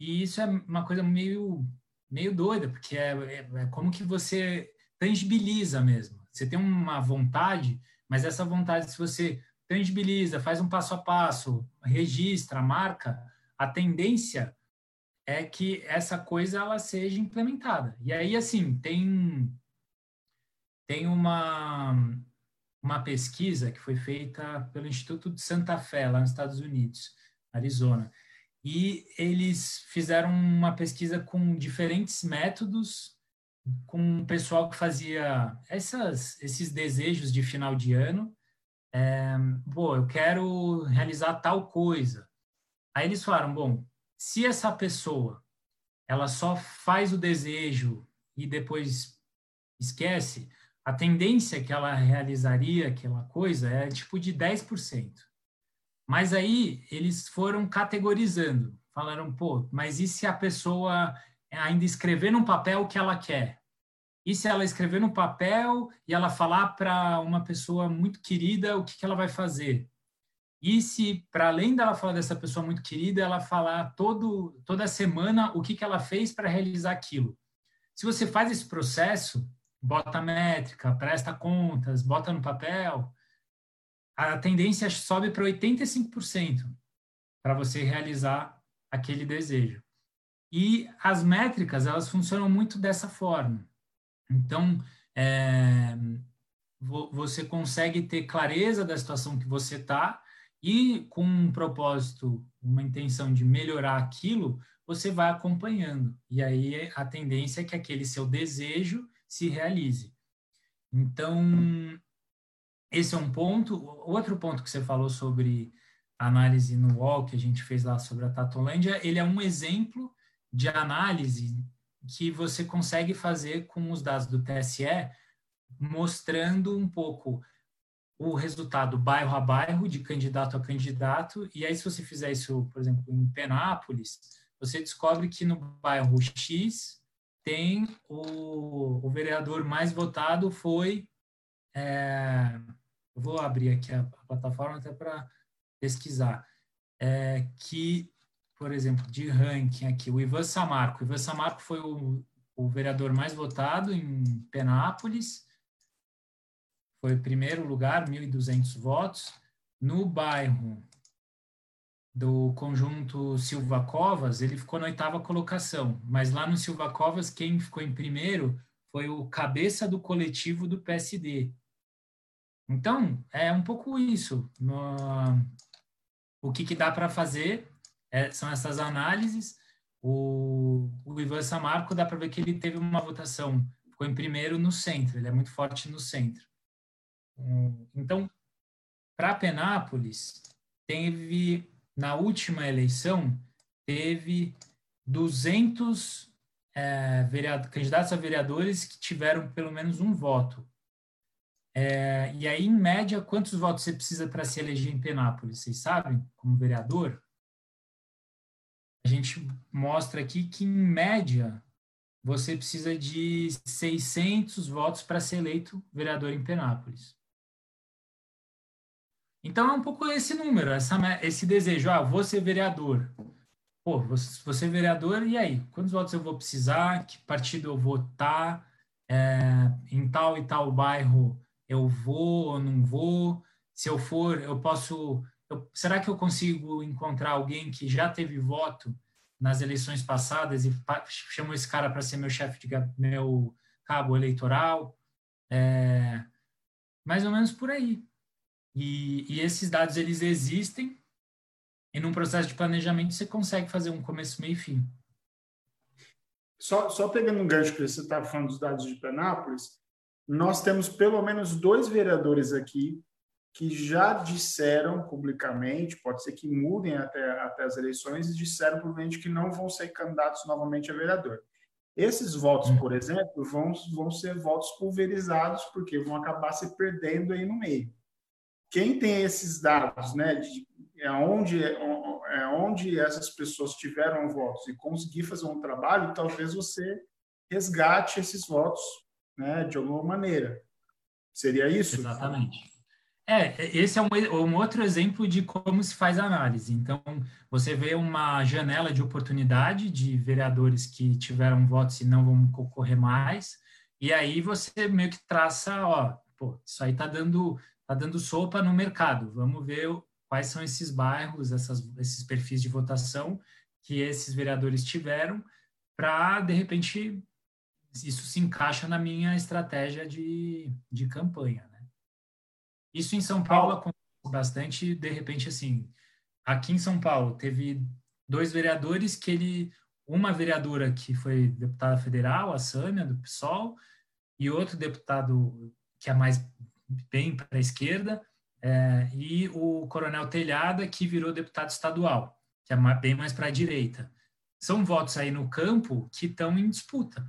E isso é uma coisa meio, meio doida, porque é, é, é como que você tangibiliza mesmo. Você tem uma vontade, mas essa vontade, se você tangibiliza, faz um passo a passo, registra, marca, a tendência é que essa coisa ela seja implementada. E aí, assim, tem, tem uma, uma pesquisa que foi feita pelo Instituto de Santa Fé, lá nos Estados Unidos, Arizona, e eles fizeram uma pesquisa com diferentes métodos, com o pessoal que fazia essas, esses desejos de final de ano. É, pô, eu quero realizar tal coisa. Aí eles falaram, bom, se essa pessoa ela só faz o desejo e depois esquece, a tendência que ela realizaria aquela coisa é tipo de 10%. Mas aí eles foram categorizando, falaram, pô, mas e se a pessoa ainda escrever num papel o que ela quer? E se ela escrever no papel e ela falar para uma pessoa muito querida o que, que ela vai fazer? E se, para além dela falar dessa pessoa muito querida, ela falar todo, toda semana o que, que ela fez para realizar aquilo. Se você faz esse processo, bota métrica, presta contas, bota no papel, a tendência sobe para 85% para você realizar aquele desejo. E as métricas, elas funcionam muito dessa forma. Então, é, você consegue ter clareza da situação que você está e com um propósito, uma intenção de melhorar aquilo, você vai acompanhando. E aí a tendência é que aquele seu desejo se realize. Então, esse é um ponto. Outro ponto que você falou sobre análise no UOL, que a gente fez lá sobre a Tatolândia, ele é um exemplo de análise que você consegue fazer com os dados do TSE, mostrando um pouco o resultado bairro a bairro, de candidato a candidato, e aí se você fizer isso, por exemplo, em Penápolis, você descobre que no bairro X tem o, o vereador mais votado foi, é, vou abrir aqui a, a plataforma até para pesquisar, é, que, por exemplo, de ranking aqui, o Ivan Samarco, o Ivan Samarco foi o, o vereador mais votado em Penápolis, foi o primeiro lugar, 1.200 votos. No bairro do conjunto Silva Covas, ele ficou na oitava colocação, mas lá no Silva Covas, quem ficou em primeiro foi o cabeça do coletivo do PSD. Então, é um pouco isso. No, o que, que dá para fazer é, são essas análises. O, o Ivan Samarco, dá para ver que ele teve uma votação, ficou em primeiro no centro, ele é muito forte no centro. Então, para Penápolis, teve, na última eleição, teve 200 é, vereador, candidatos a vereadores que tiveram pelo menos um voto. É, e aí, em média, quantos votos você precisa para se eleger em Penápolis? Vocês sabem, como vereador? A gente mostra aqui que, em média, você precisa de 600 votos para ser eleito vereador em Penápolis. Então é um pouco esse número, essa, esse desejo, ah, vou ser vereador. Pô, vou, vou ser vereador, e aí? Quantos votos eu vou precisar? Que partido eu vou estar? É, em tal e tal bairro eu vou ou não vou? Se eu for, eu posso. Eu, será que eu consigo encontrar alguém que já teve voto nas eleições passadas e chamou esse cara para ser meu chefe de meu cabo eleitoral? É, mais ou menos por aí. E, e esses dados eles existem, E num processo de planejamento você consegue fazer um começo, meio e fim. Só, só pegando um gancho que você estava falando dos dados de Penápolis, nós temos pelo menos dois vereadores aqui que já disseram publicamente, pode ser que mudem até, até as eleições, e disseram provavelmente que não vão ser candidatos novamente a vereador. Esses votos, por exemplo, vão, vão ser votos pulverizados, porque vão acabar se perdendo aí no meio. Quem tem esses dados, né, de é onde, é onde essas pessoas tiveram votos e conseguir fazer um trabalho, talvez você resgate esses votos né, de alguma maneira. Seria isso? Exatamente. É, esse é um, um, outro exemplo de como se faz análise. Então, você vê uma janela de oportunidade de vereadores que tiveram votos e não vão concorrer mais, e aí você meio que traça, ó, pô, isso aí tá dando, tá dando sopa no mercado, vamos ver quais são esses bairros, essas, esses perfis de votação que esses vereadores tiveram, para, de repente, isso se encaixa na minha estratégia de, de campanha. Né? Isso em São Paulo acontece bastante, de repente, assim, aqui em São Paulo teve dois vereadores que ele, uma vereadora que foi deputada federal, a Sâmia, do PSOL, e outro deputado que é mais bem para a esquerda, é, e o Coronel Telhada, que virou deputado estadual, que é bem mais para a direita. São votos aí no campo que estão em disputa.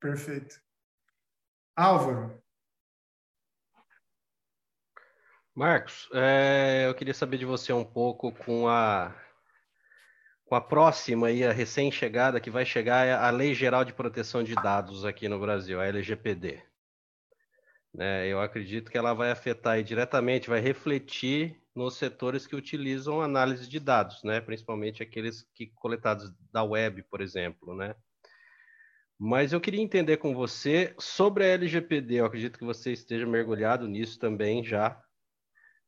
Perfeito. Álvaro. Marcos, é, eu queria saber de você um pouco com a com a próxima e a recém-chegada que vai chegar a Lei Geral de Proteção de Dados aqui no Brasil, a LGPD. Né? Eu acredito que ela vai afetar diretamente, vai refletir nos setores que utilizam análise de dados, né? principalmente aqueles que coletados da web, por exemplo. Né? Mas eu queria entender com você sobre a LGPD, eu acredito que você esteja mergulhado nisso também já.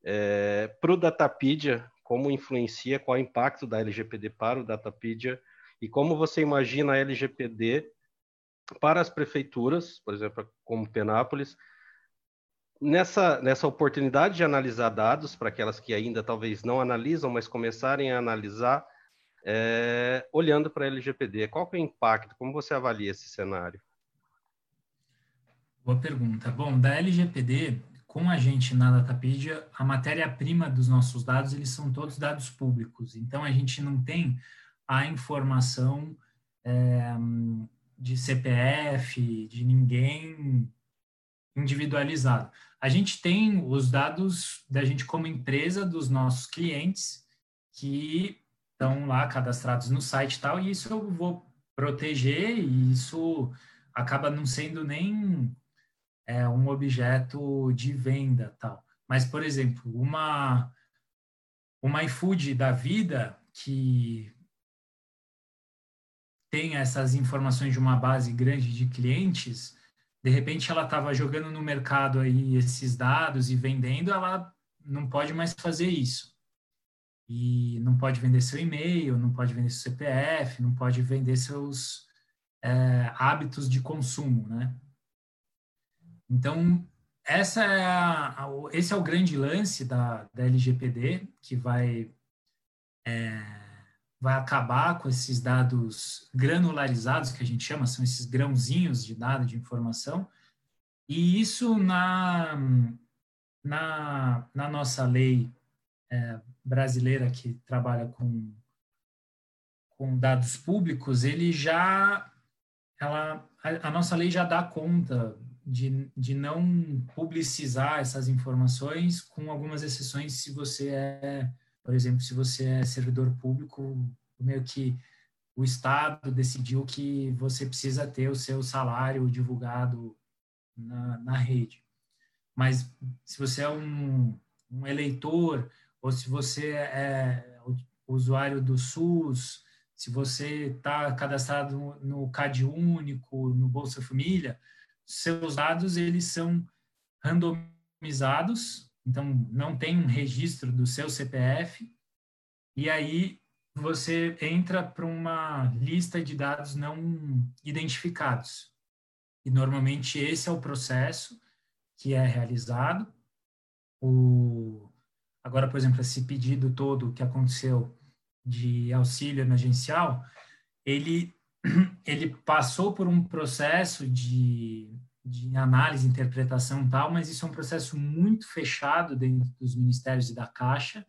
É, para o Datapedia, como influencia, qual é o impacto da LGPD para o Datapedia e como você imagina a LGPD para as prefeituras, por exemplo, como Penápolis, nessa, nessa oportunidade de analisar dados, para aquelas que ainda talvez não analisam, mas começarem a analisar, é, olhando para a LGPD, qual é o impacto? Como você avalia esse cenário? Boa pergunta. Bom, da LGPD, com a gente na Datapedia, a matéria-prima dos nossos dados, eles são todos dados públicos. Então, a gente não tem a informação é, de CPF, de ninguém individualizado. A gente tem os dados da gente como empresa, dos nossos clientes, que estão lá cadastrados no site e tal, e isso eu vou proteger, e isso acaba não sendo nem é, um objeto de venda tal. Mas, por exemplo, uma, uma iFood da vida que tem essas informações de uma base grande de clientes, de repente ela estava jogando no mercado aí esses dados e vendendo, ela não pode mais fazer isso. E não pode vender seu e-mail, não pode vender seu CPF, não pode vender seus é, hábitos de consumo, né? Então, essa é a, esse é o grande lance da, da LGPD, que vai é, vai acabar com esses dados granularizados, que a gente chama, são esses grãozinhos de dados de informação, e isso na, na, na nossa lei é, brasileira que trabalha com, com dados públicos, ele já, ela, a, a nossa lei já dá conta de, de não publicizar essas informações, com algumas exceções se você é por exemplo, se você é servidor público, meio que o Estado decidiu que você precisa ter o seu salário divulgado na, na rede. Mas se você é um, um eleitor, ou se você é usuário do SUS, se você está cadastrado no, CAD Único, no Bolsa Família, seus dados eles são randomizados então não tem um registro do seu CPF, e aí você entra para uma lista de dados não identificados. E normalmente esse é o processo que é realizado. O, agora, por exemplo, esse pedido todo que aconteceu de auxílio emergencial, ele, ele passou por um processo de, de análise, interpretação e tal, mas isso é um processo muito fechado dentro dos ministérios e da Caixa,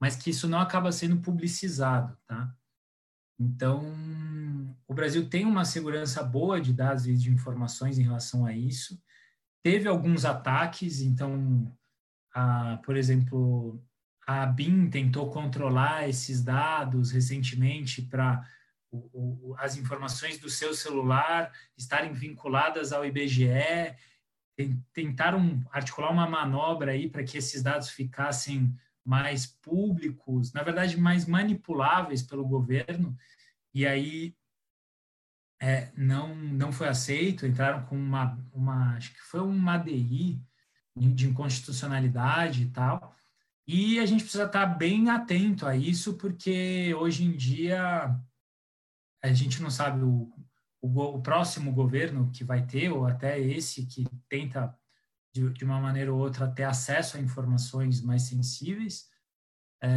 mas que isso não acaba sendo publicizado, tá? Então, o Brasil tem uma segurança boa de dados e de informações em relação a isso. Teve alguns ataques, então, a, por exemplo, a BIM tentou controlar esses dados recentemente para as informações do seu celular estarem vinculadas ao IBGE. Tentaram articular uma manobra aí para que esses dados ficassem mais públicos, na verdade, mais manipuláveis pelo governo, e aí é, não, não foi aceito, entraram com uma, uma, acho que foi uma ADI de inconstitucionalidade e tal, e a gente precisa estar bem atento a isso, porque hoje em dia a gente não sabe o, o, o próximo governo que vai ter, ou até esse que tenta de, de, uma maneira ou outra, ter acesso a informações mais sensíveis. É,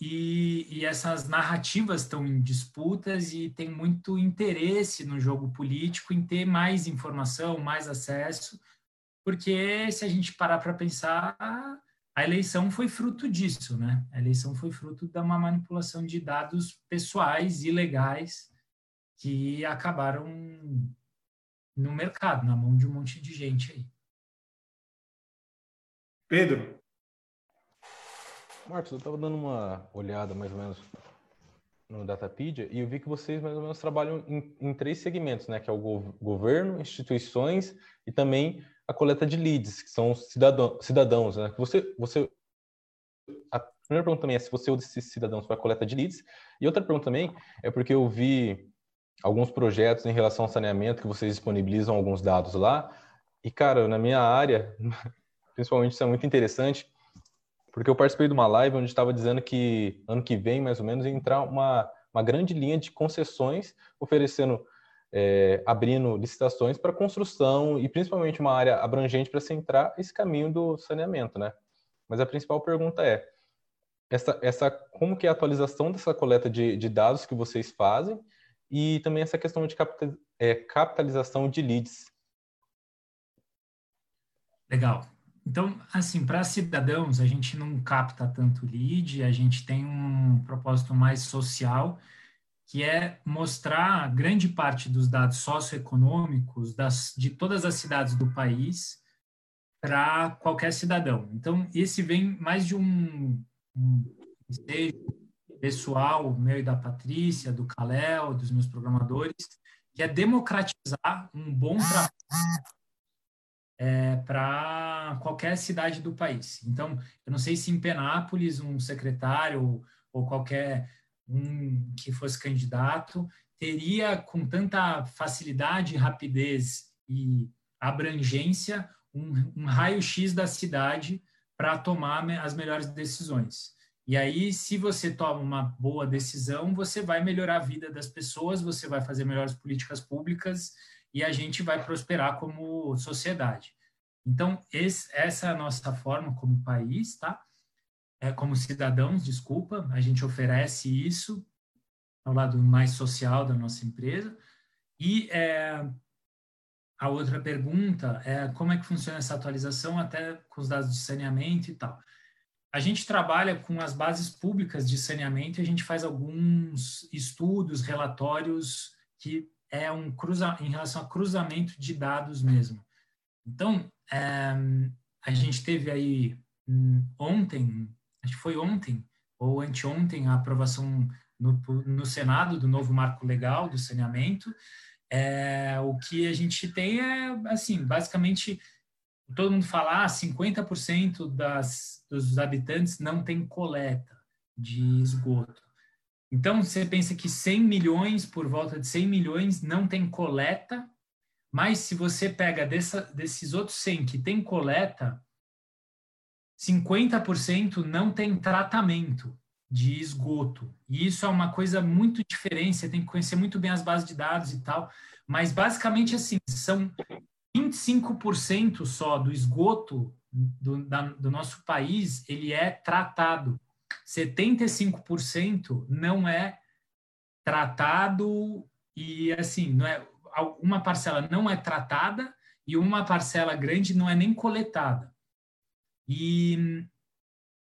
e, e, essas narrativas estão em disputas e tem muito interesse no jogo político em ter mais informação, mais acesso, porque se a gente parar para pensar, a eleição foi fruto disso, né? A eleição foi fruto de uma manipulação de dados pessoais ilegais que acabaram no mercado, na mão de um monte de gente aí. Pedro. Marcos, eu estava dando uma olhada mais ou menos no Datapedia e eu vi que vocês mais ou menos trabalham em, em três segmentos, né? Que é o gov governo, instituições e também a coleta de leads, que são cidadão, cidadãos, né? Você, você, a primeira pergunta também é se você um desses cidadãos para a coleta de leads e outra pergunta também é porque eu vi alguns projetos em relação ao saneamento que vocês disponibilizam alguns dados lá. E, cara, na minha área, principalmente isso é muito interessante, porque eu participei de uma live onde estava dizendo que ano que vem, mais ou menos, ia entrar uma, uma grande linha de concessões, oferecendo, é, abrindo licitações para construção e principalmente uma área abrangente para se entrar esse caminho do saneamento, né? Mas a principal pergunta é, essa, essa, como que é a atualização dessa coleta de, de dados que vocês fazem e também essa questão de é, capitalização de leads. Legal. Então, assim, para cidadãos, a gente não capta tanto lead, a gente tem um propósito mais social, que é mostrar grande parte dos dados socioeconômicos das, de todas as cidades do país para qualquer cidadão. Então, esse vem mais de um, um pessoal meu e da Patrícia, do Kalel, dos meus programadores, que é democratizar um bom trabalho é, para qualquer cidade do país. Então, eu não sei se em Penápolis um secretário ou qualquer um que fosse candidato teria com tanta facilidade, rapidez e abrangência um, um raio-x da cidade para tomar as melhores decisões. E aí, se você toma uma boa decisão, você vai melhorar a vida das pessoas, você vai fazer melhores políticas públicas e a gente vai prosperar como sociedade. Então, esse, essa é a nossa forma como país, tá? É, como cidadãos, desculpa, a gente oferece isso ao lado mais social da nossa empresa. E é, a outra pergunta é como é que funciona essa atualização até com os dados de saneamento e tal. A gente trabalha com as bases públicas de saneamento e a gente faz alguns estudos, relatórios que é um cruza em relação a cruzamento de dados mesmo. Então, é, a gente teve aí hum, ontem, acho que foi ontem ou anteontem, a aprovação no, no Senado do novo marco legal do saneamento. É, o que a gente tem é, assim, basicamente todo mundo fala, ah, 50% das, dos habitantes não tem coleta de esgoto. Então, você pensa que 100 milhões, por volta de 100 milhões, não tem coleta, mas se você pega dessa, desses outros 100 que tem coleta, 50% não tem tratamento de esgoto. E isso é uma coisa muito diferente, você tem que conhecer muito bem as bases de dados e tal, mas basicamente assim, são 25% só do esgoto do, da, do nosso país, ele é tratado. 75% não é tratado e, assim, não é, uma parcela não é tratada e uma parcela grande não é nem coletada. E,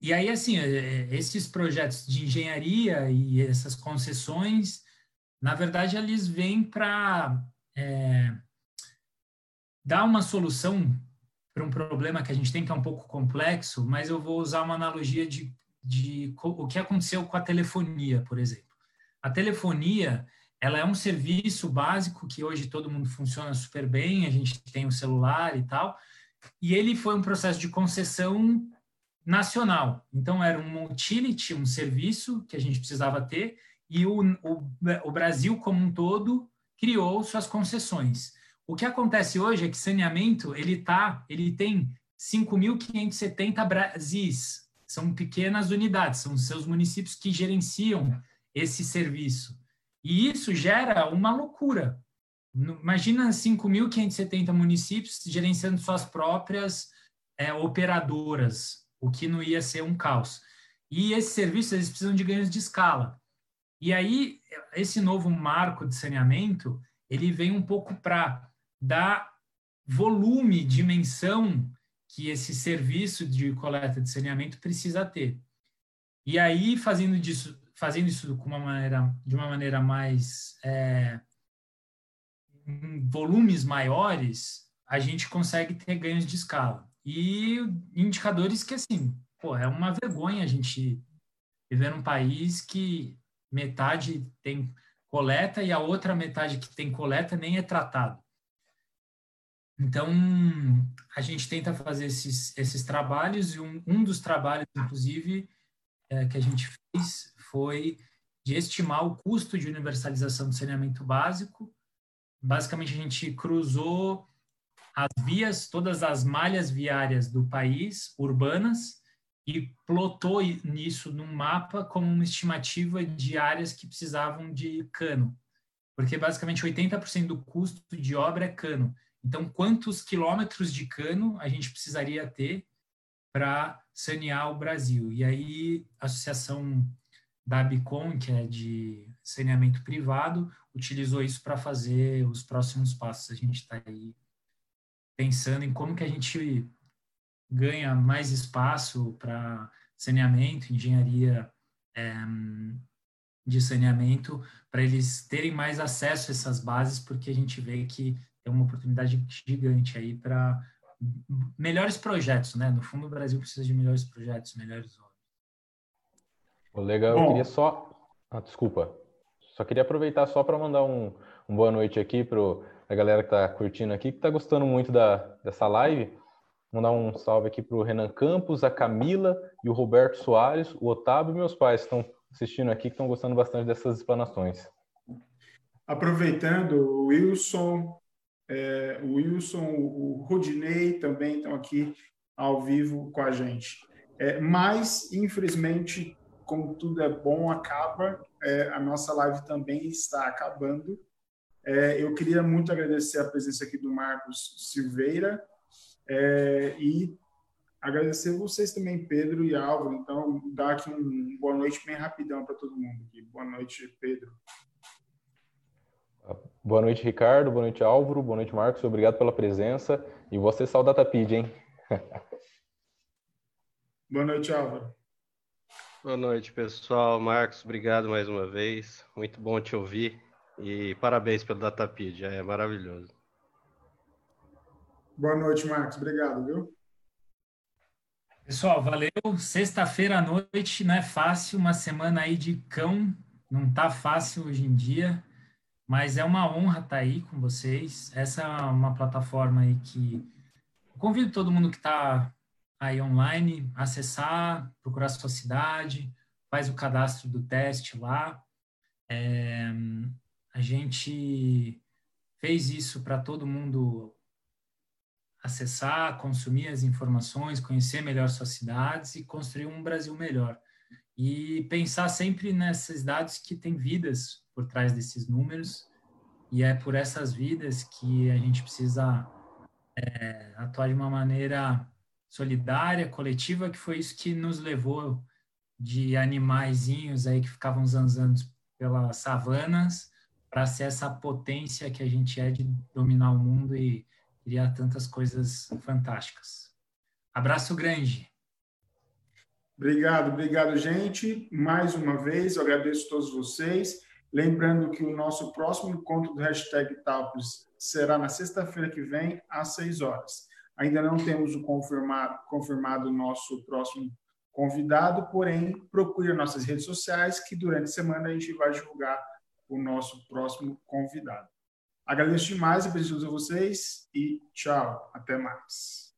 e aí, assim, é, é, esses projetos de engenharia e essas concessões, na verdade, eles vêm para é, dar uma solução para um problema que a gente tem, que é um pouco complexo, mas eu vou usar uma analogia de, de o que aconteceu com a telefonia, por exemplo. A telefonia, ela é um serviço básico que hoje todo mundo funciona super bem, a gente tem o celular e tal, e ele foi um processo de concessão nacional. Então, era um utility, um serviço que a gente precisava ter, e o, o, o Brasil como um todo criou suas concessões. O que acontece hoje é que saneamento ele tá, ele tem 5.570 Brasis, são pequenas unidades, são seus municípios que gerenciam esse serviço. E isso gera uma loucura. Imagina 5.570 municípios gerenciando suas próprias é, operadoras, o que não ia ser um caos. E esses serviços eles precisam de ganhos de escala. E aí esse novo marco de saneamento ele vem um pouco para da volume, dimensão que esse serviço de coleta de saneamento precisa ter. E aí, fazendo disso, fazendo isso com uma maneira, de uma maneira mais é, volumes maiores, a gente consegue ter ganhos de escala. E indicadores que, assim, pô, é uma vergonha a gente viver num país que metade tem coleta e a outra metade que tem coleta nem é tratado. Então, a gente tenta fazer esses, esses trabalhos, e um, um dos trabalhos, inclusive, é, que a gente fez foi de estimar o custo de universalização do saneamento básico. Basicamente, a gente cruzou as vias, todas as malhas viárias do país, urbanas, e plotou nisso num mapa como uma estimativa de áreas que precisavam de cano. Porque, basicamente, 80% do custo de obra é cano. Então, quantos quilômetros de cano a gente precisaria ter para sanear o Brasil? E aí, a associação da Bicom, que é de saneamento privado, utilizou isso para fazer os próximos passos. A gente está aí pensando em como que a gente ganha mais espaço para saneamento, engenharia é, de saneamento, para eles terem mais acesso a essas bases, porque a gente vê que tem uma oportunidade gigante aí para melhores projetos, né? No fundo, o Brasil precisa de melhores projetos, melhores obras. Legal, eu queria só. Ah, desculpa. Só queria aproveitar só para mandar um, um, boa noite aqui para a galera que está curtindo aqui, que está gostando muito da, dessa live. Mandar um salve aqui para o Renan Campos, a Camila e o Roberto Soares, o Otávio e meus pais estão assistindo aqui, que estão gostando bastante dessas explanações. Aproveitando, o Wilson, é, o Wilson, o Rodinei também estão aqui ao vivo com a gente. É, mas, infelizmente, como tudo é bom, acaba. É, a nossa live também está acabando. É, eu queria muito agradecer a presença aqui do Marcos Silveira é, e agradecer vocês também, Pedro e Álvaro. Então, dar aqui um boa noite bem rapidão para todo mundo. Aqui. Boa noite, Pedro. Boa noite, Ricardo. Boa noite, Álvaro. Boa noite, Marcos. Obrigado pela presença. E você só o Datapid, hein? Boa noite, Álvaro. Boa noite, pessoal. Marcos, obrigado mais uma vez. Muito bom te ouvir. E parabéns pelo Datapid, é maravilhoso. Boa noite, Marcos. Obrigado, viu? Pessoal, valeu. Sexta-feira à noite não é fácil, uma semana aí de cão, não tá fácil hoje em dia. Mas é uma honra estar aí com vocês. Essa é uma plataforma aí que convido todo mundo que está aí online acessar, procurar sua cidade, faz o cadastro do teste lá. É, a gente fez isso para todo mundo acessar, consumir as informações, conhecer melhor suas cidades e construir um Brasil melhor. E pensar sempre nessas dados que têm vidas por trás desses números, e é por essas vidas que a gente precisa é, atuar de uma maneira solidária, coletiva, que foi isso que nos levou de animaizinhos aí que ficavam zanzando pelas savanas para ser essa potência que a gente é de dominar o mundo e criar tantas coisas fantásticas. Abraço grande. Obrigado, obrigado, gente. Mais uma vez, eu agradeço a todos vocês. Lembrando que o nosso próximo encontro do hashtag Talpes será na sexta-feira que vem, às 6 horas. Ainda não temos o confirmado, confirmado o nosso próximo convidado, porém, procure nossas redes sociais, que durante a semana a gente vai divulgar o nosso próximo convidado. Agradeço demais a presença de vocês e tchau. Até mais.